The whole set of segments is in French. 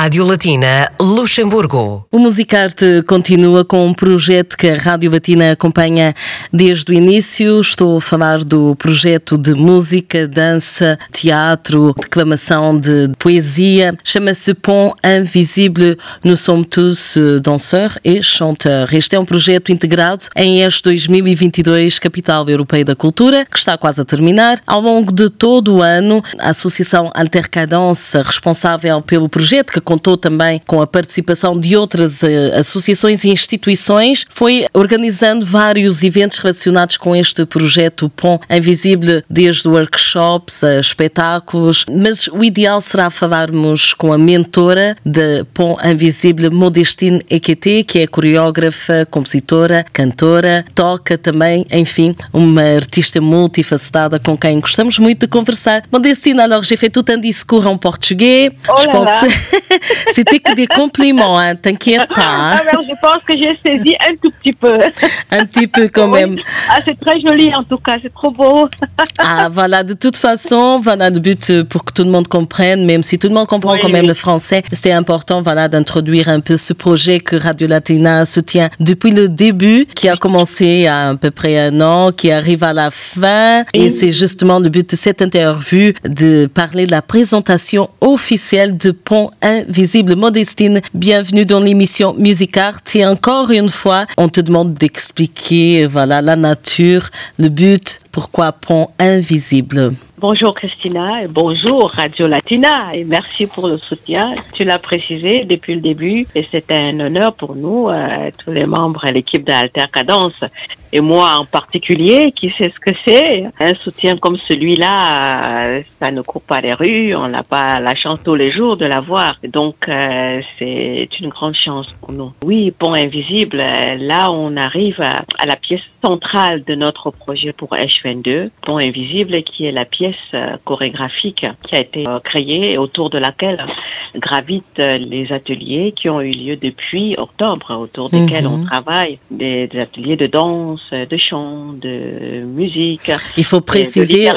Rádio Latina Luxemburgo. O Musicarte continua com um projeto que a Rádio Latina acompanha desde o início. Estou a falar do projeto de música, dança, teatro, declamação de poesia. Chama-se Pont Invisible. Nous sommes tous danseurs et chanteurs. Este é um projeto integrado em este 2022 Capital Europeia da Cultura, que está quase a terminar. Ao longo de todo o ano, a Associação Altercadance, responsável pelo projeto, que contou também com a participação de outras uh, associações e instituições, foi organizando vários eventos relacionados com este projeto Pont Invisível, desde workshops a espetáculos, mas o ideal será falarmos com a mentora de Pont Invisível, Modestine Equete, que é coreógrafa, compositora, cantora, toca também, enfim, uma artista multifacetada com quem gostamos muito de conversar. Modestine, alors j'ai fait tout un discours en portugais. Oh je pensais... C'était que des compliments, hein, t'inquiète pas. Hein. Alors, je pense que j'ai saisi un tout petit peu. Un petit peu quand Oui. même. Ah, c'est très joli en tout cas, c'est trop beau. Ah voilà, de toute façon, voilà le but euh, pour que tout le monde comprenne, même si tout le monde comprend Oui, quand même le français, c'était important voilà d'introduire un peu ce projet que Radio Latina soutient depuis le début, qui a commencé il y a à peu près un an, qui arrive à la fin, et c'est justement le but de cette interview de parler de la présentation officielle de Pont Invisible. Modestine, bienvenue dans l'émission Music Art et encore une fois, on te demande d'expliquer voilà la nature, le but, pourquoi Pont Invisible? Bonjour Christina et bonjour Radio Latina et merci pour le soutien. Tu l'as précisé depuis le début et c'est un honneur pour nous, euh, tous les membres et l'équipe d'Alter Cadence et moi en particulier qui sait ce que c'est. Un soutien comme celui-là, euh, ça ne court pas les rues, on n'a pas la chance tous les jours de l'avoir. Donc euh, c'est une grande chance pour nous. Oui, Pont Invisible, là on arrive à, à la pièce centrale de notre projet pour H22, Pont Invisible, qui est la pièce euh, chorégraphique qui a été euh, créée et autour de laquelle gravitent euh, les ateliers qui ont eu lieu depuis octobre, autour desquels Mhm. on travaille, des, des ateliers de danse, de chant, de musique. Il faut préciser,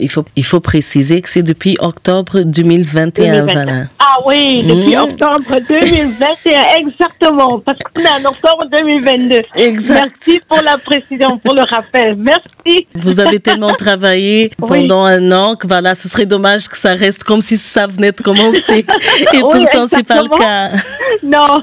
il faut, il faut préciser que c'est depuis octobre 2021. 2021. Voilà. Ah oui, depuis Mhm. octobre 2021, exactement, parce qu'on est en octobre 2022. Exact. Merci pour la précision, pour le rappel. Merci. Vous avez tellement travaillé Oui. pendant un an que voilà, ce serait dommage que ça reste comme si ça venait de commencer. Et Oui, pourtant, c'est pas le cas. Non,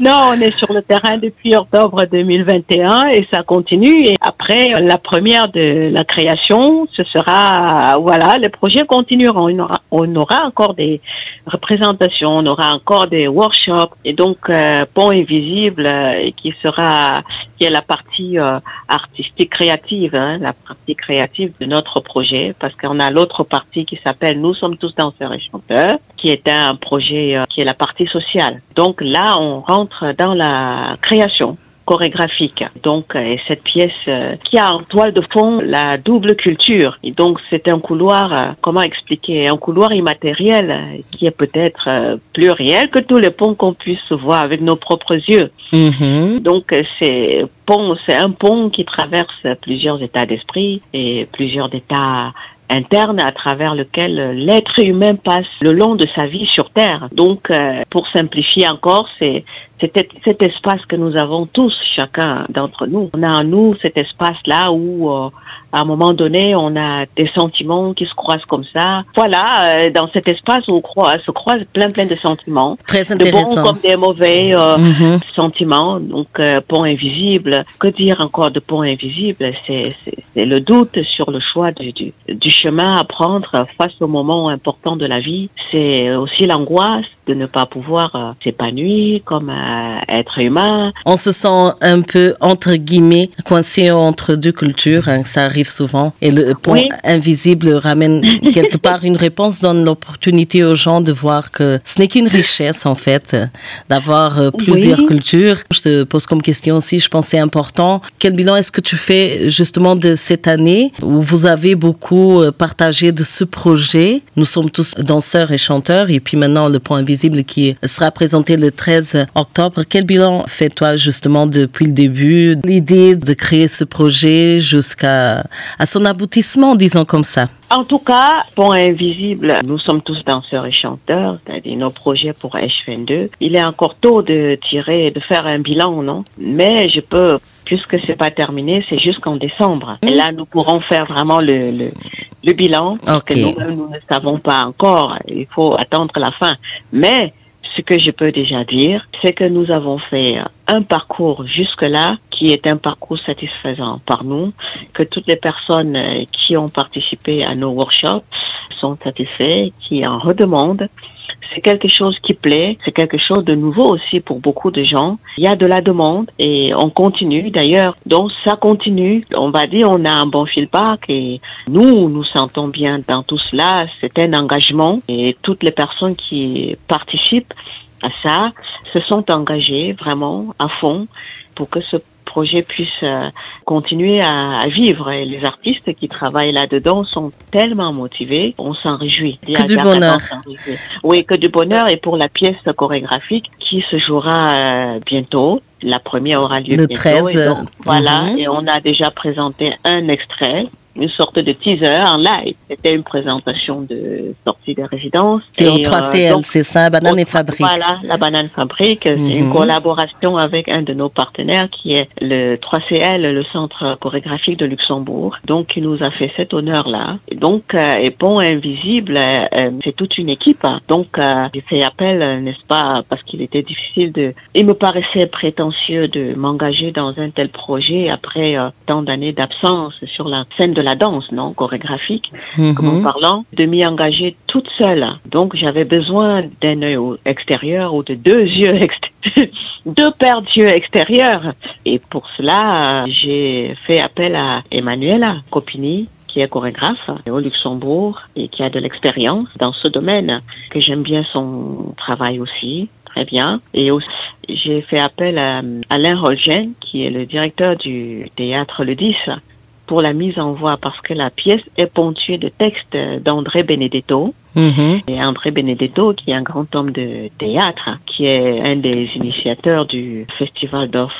non, on est sur le terrain depuis octobre 2021 et ça continue. Et après la première de la création, ce sera, voilà, les projets continueront. On aura, on aura encore des représentations, on aura encore des workshops et donc euh, Pont Invisible euh, qui sera, qui est la partie euh, artistique créative, hein, la partie créative de notre projet, parce qu'on a l'autre partie qui s'appelle Nous sommes tous danseurs et chanteurs, qui est un projet euh, qui est la partie sociale. Donc là, on rentre dans la création chorégraphique. Donc, euh, et cette pièce euh, qui a en toile de fond la double culture. Et donc, c'est un couloir, euh, comment expliquer, un couloir immatériel qui est peut-être plus réel que tous les ponts qu'on puisse voir avec nos propres yeux. Mhm. Donc c'est pont, c'est un pont qui traverse plusieurs états d'esprit et plusieurs états internes à travers lequel l'être humain passe le long de sa vie sur Terre. Donc, euh, pour simplifier encore, c'est c'est cet espace que nous avons tous, chacun d'entre nous. On a en nous cet espace-là où, euh, à un moment donné, on a des sentiments qui se croisent comme ça. Voilà, euh, dans cet espace où on croise, se croisent plein plein de sentiments, Très de bons intéressant. comme des mauvais. euh, Mhm. sentiments, donc euh, pont invisible. Que dire encore de pont invisible? C'est le doute sur le choix du, du, du chemin à prendre face au moment important de la vie. C'est aussi l'angoisse de ne pas pouvoir euh, s'épanouir comme euh, être humain. On se sent un peu, entre guillemets, coincé entre deux cultures. hein, ça arrive souvent. Et le point Oui. invisible ramène quelque part une réponse, donne l'opportunité aux gens de voir que ce n'est qu'une richesse, en fait, d'avoir euh, plusieurs Oui. cultures. Je te pose comme question aussi, je pense que c'est important. Quel bilan est-ce que tu fais justement de cette année où vous avez beaucoup partagé de ce projet? Nous sommes tous danseurs et chanteurs. Et puis maintenant, le point invisible qui sera présenté le 13 octobre. Quel bilan fais-toi justement depuis le début? L'idée de créer ce projet jusqu'à à son aboutissement, disons comme ça. En tout cas, Pont Invisible, nous sommes tous danseurs et chanteurs, c'est-à-dire nos projets pour H22. Il est encore tôt de tirer, de faire un bilan, non? Mais je peux, puisque c'est pas terminé, c'est jusqu'en décembre. Et là, nous pourrons faire vraiment le, le, le bilan, parce que nous, nous ne savons pas encore. Il faut attendre la fin. Mais ce que je peux déjà dire, c'est que nous avons fait un parcours jusque-là qui est un parcours satisfaisant par nous, que toutes les personnes qui ont participé à nos workshops sont satisfaits, qui en redemandent c'est quelque chose qui plaît, c'est quelque chose de nouveau aussi pour beaucoup de gens. Il y a de la demande et on continue d'ailleurs. Donc ça continue. On va dire on a un bon feedback et nous nous sentons bien dans tout cela. C'est un engagement et toutes les personnes qui participent à ça se sont engagées vraiment à fond pour que ce projet puisse euh, continuer à, vivre. Et les artistes qui travaillent là-dedans sont tellement motivés, on s'en réjouit. Que du bonheur. Oui, que du bonheur. Et pour la pièce chorégraphique qui se jouera euh, bientôt, la première aura lieu le bientôt. 13. Voilà, mhm. et on a déjà présenté un extrait une sorte de teaser en live. C'était une présentation de sortie de résidence. C'est au 3CL, euh, c'est ça, Banane et Fabrique. Voilà, la Banane Fabrique. C'est une mhm. collaboration avec un de nos partenaires qui est le 3CL, le Centre chorégraphique de Luxembourg. Donc, il nous a fait cet honneur-là. Donc, euh, et Pont Invisible, euh, c'est toute une équipe. Donc, j'ai fait appel, n'est-ce pas, parce qu'il était difficile de... Il me paraissait prétentieux de m'engager dans un tel projet après tant d'années d'absence sur la scène de la danse, non, chorégraphique, mm comme parlant, de m'y engager toute seule. Donc j'avais besoin d'un œil extérieur ou de deux yeux extérieurs, deux paires d'yeux extérieurs. Et pour cela, j'ai fait appel à Emmanuela Copini, qui est chorégraphe au Luxembourg et qui a de l'expérience dans ce domaine, que j'aime bien son travail aussi, très bien. Et aussi, j'ai fait appel à Alain Rolgen, qui est le directeur du théâtre Le 10, pour la mise en voix parce que la pièce est ponctuée de textes d'André Benedetto. Mm-hmm. Et André Benedetto, qui est un grand homme de théâtre, qui est un des initiateurs du Festival d'Off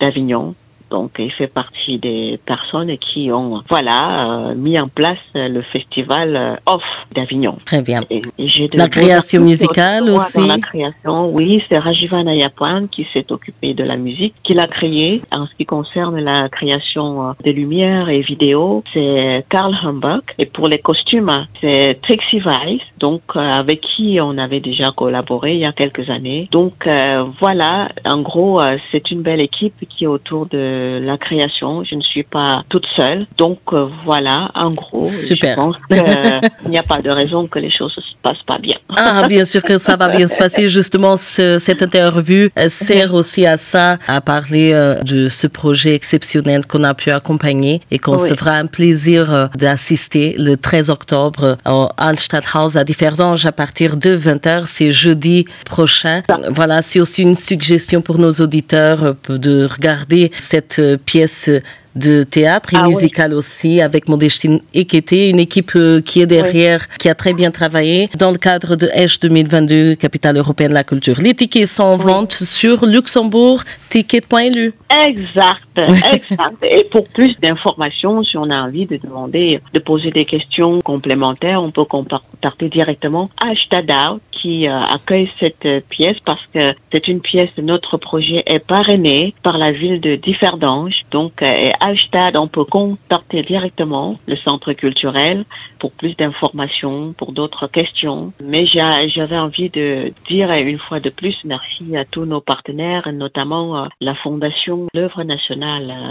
d'Avignon, donc, il fait partie des personnes qui ont, voilà, euh, mis en place le festival euh, Off d'Avignon. Très bien. la création musicale aussi. la création, oui, c'est Rajiva Nayapan qui s'est occupé de la musique, qui l'a créée. En ce qui concerne la création euh, des lumières et vidéos, c'est Karl Humbach. Et pour les costumes, c'est Trixie Weiss, donc avec qui on avait déjà collaboré il y a quelques années. Donc voilà, en gros, c'est une belle équipe qui est autour de la création. Je ne suis pas toute seule. Donc euh, voilà, en gros, Super. je pense qu'il n'y a pas de raison que les choses se passent pas bien. Ah, bien sûr que ça va bien se passer. Justement, cette interview euh, sert aussi à ça, à parler euh, de ce projet exceptionnel qu'on a pu accompagner et qu'on se fera un plaisir d'assister le 13 octobre au Altstadthaus à Differdange à partir de 20h. C'est jeudi prochain. Voilà, c'est aussi une suggestion pour nos auditeurs de regarder cette cette pièce de théâtre et ah musicale aussi avec Modestine Ekete, une équipe euh, qui est derrière, qui a très bien travaillé dans le cadre de H 2022, capitale européenne de la culture. Les tickets sont en vente sur luxembourgticket.lu. Exact, exact. et pour plus d'informations, si on a envie de demander, de poser des questions complémentaires, on peut contacter directement Hashtag Out qui euh, accueille cette euh, pièce parce que c'est une pièce, notre projet est parrainé par la ville de Differdange. Donc, euh, à on peut contacter directement le centre culturel pour plus d'informations, pour d'autres questions. Mais j'avais envie de dire une fois de plus merci à tous nos partenaires, notamment la Fondation L'œuvre nationale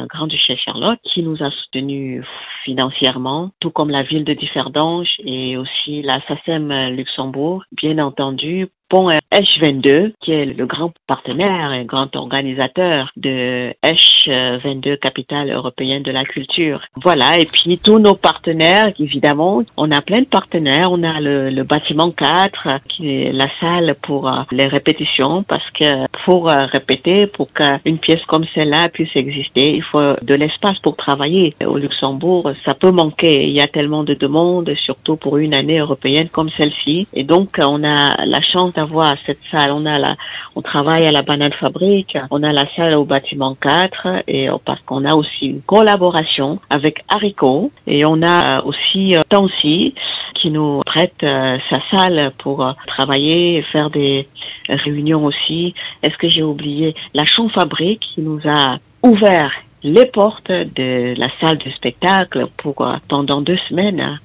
Grand-Duchesse Charlotte qui nous a soutenus financièrement, tout comme la ville de Differdange et aussi la SACEM Luxembourg, bien entendu, Pont H22, qui est le grand partenaire et grand organisateur de H22, capitale européenne de la culture. Voilà, et puis tous nos partenaires, évidemment, on a plein de partenaires. On a le, bâtiment 4, qui est la salle pour euh, les répétitions, parce que pour euh, répéter, pour qu'une pièce comme celle-là puisse exister, il faut de l'espace pour travailler. Au Luxembourg, ça peut manquer. Il y a tellement de demandes, surtout pour une année européenne comme celle-ci. Et donc, on a la chance d'avoir savoir cette salle. On a la, on travaille à la Banane Fabrique, on a la salle au bâtiment 4 et parce qu'on a aussi une collaboration avec Haricot et on a aussi Tansi qui nous prête sa salle pour travailler et faire des réunions aussi. Est-ce que j'ai oublié? La Chon Fabrique qui nous a ouvert les portes de la salle de spectacle pour pendant deux semaines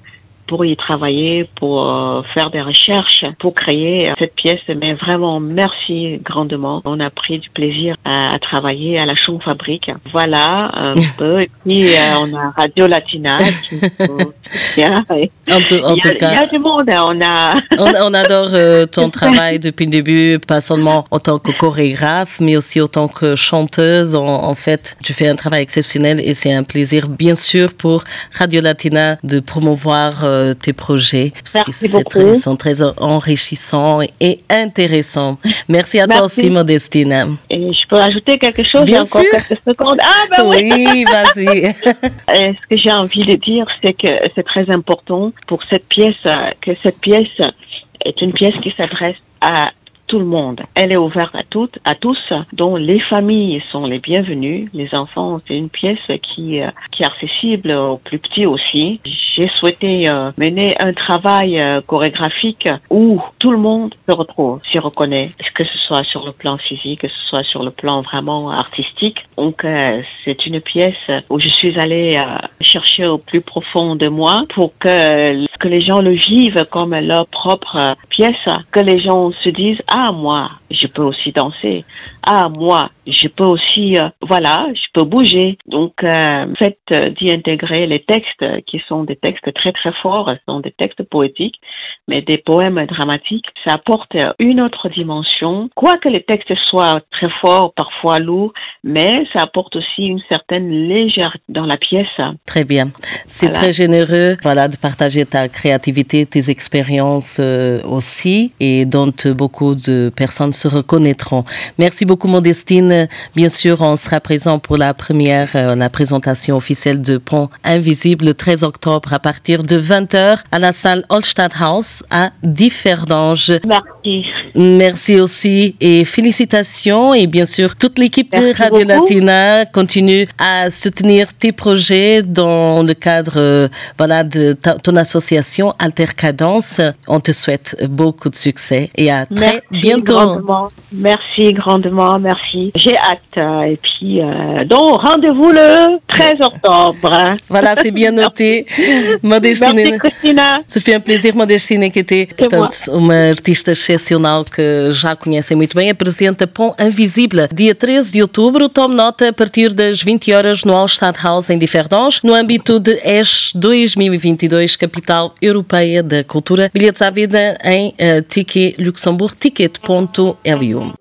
pour y travailler, pour euh, faire des recherches, pour créer cette pièce. Mais vraiment, merci grandement. On a pris du plaisir à, travailler à la Chon Fabrique. Voilà un peu. Et puis, euh, on a Radio Latina. il, y a, du monde. On, a... on, adore euh, ton travail depuis le début, pas seulement en tant que chorégraphe, mais aussi en tant que chanteuse. En, en fait, tu fais un travail exceptionnel et c'est un plaisir, bien sûr, pour Radio Latina de promouvoir euh, tes projets. Merci Très, sont très enrichissants et intéressants. Merci à toi aussi, Modestine. Et je peux ajouter quelque chose Bien sûr. quelques secondes? Ah, ben oui. Oui, vas-y. Ce que j'ai envie de dire, c'est que c'est très important pour cette pièce, que cette pièce est une pièce qui s'adresse à tout le monde. Elle est ouverte à toutes, à tous, dont les familles sont les bienvenues. Les enfants, c'est une pièce qui, euh, qui est accessible aux plus petits aussi. J'ai souhaité euh, mener un travail euh, chorégraphique où tout le monde se retrouve, s'y reconnaît, que ce soit sur le plan physique, que ce soit sur le plan vraiment artistique? Donc, c'est une pièce où je suis allée chercher au plus profond de moi pour que, que les gens le vivent comme leur propre pièce, que les gens se disent, ah, ah, moi, je peux aussi danser. Ah, moi, je peux aussi, euh, voilà, je peux bouger. Donc, euh, faites euh, d'y intégrer les textes qui sont des textes très très forts, sont des textes poétiques, mais des poèmes dramatiques. Ça apporte une autre dimension. Quoique les textes soient très forts, parfois lourds, mais ça apporte aussi une certaine légèreté dans la pièce. Très bien. C'est très généreux, voilà, de partager ta créativité, tes expériences aussi, et dont beaucoup de personnes se reconnaîtront. Merci beaucoup, Modestine. Bien sûr, on sera présent pour la première, euh, la présentation officielle de Pont Invisible le 13 octobre à partir de 20h à la salle House à Differdange. Merci. Merci aussi et félicitations. Et bien sûr, toute l'équipe de Radio Latina continue à soutenir tes projets dans le cadre euh, voilà, de ton association Altercadence. On te souhaite beaucoup de succès et à très bientôt. Grandement. Merci grandement, merci. J'ai hâte. Et puis, euh, donc, rendez-vous le 13 octobre. Voilà, c'est bien noté. Merci, Cristina. Ça fait um prazer, Modestine, que te, portanto, uma artista excepcional que já conhecem muito bem, apresenta Pão Invisível, dia 13 de outubro. Tome nota a partir das 20 horas no Allstad House, em Differdons, no âmbito de ESH 2022, Capital Europeia da Cultura. Bilhetes à vida em uh, Ticket Luxembourg, Ticket bilhete.lu.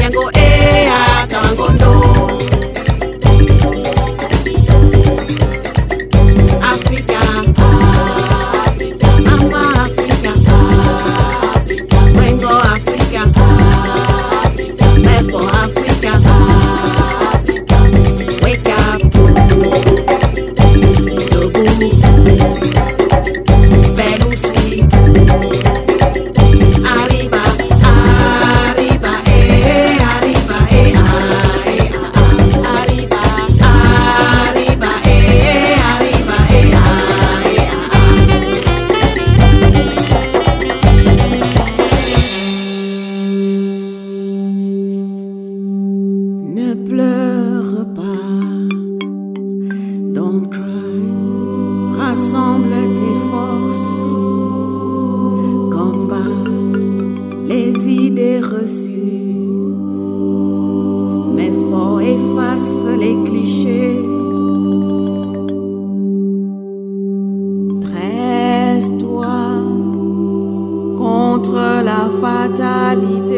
and go. les clichés. Tresse-toi contre la fatalité.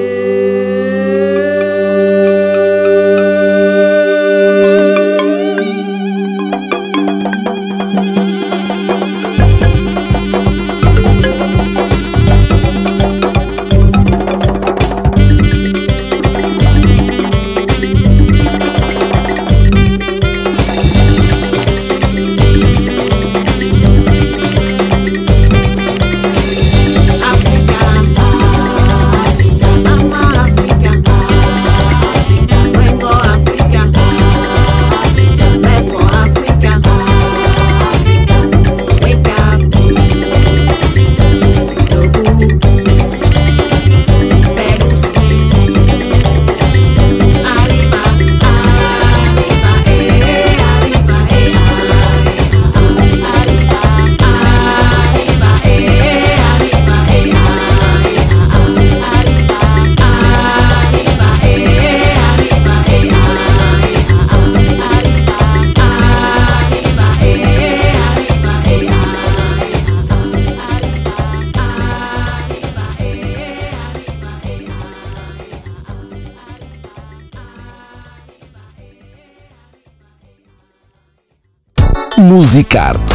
Zicar.